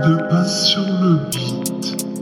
de basse sur le beat.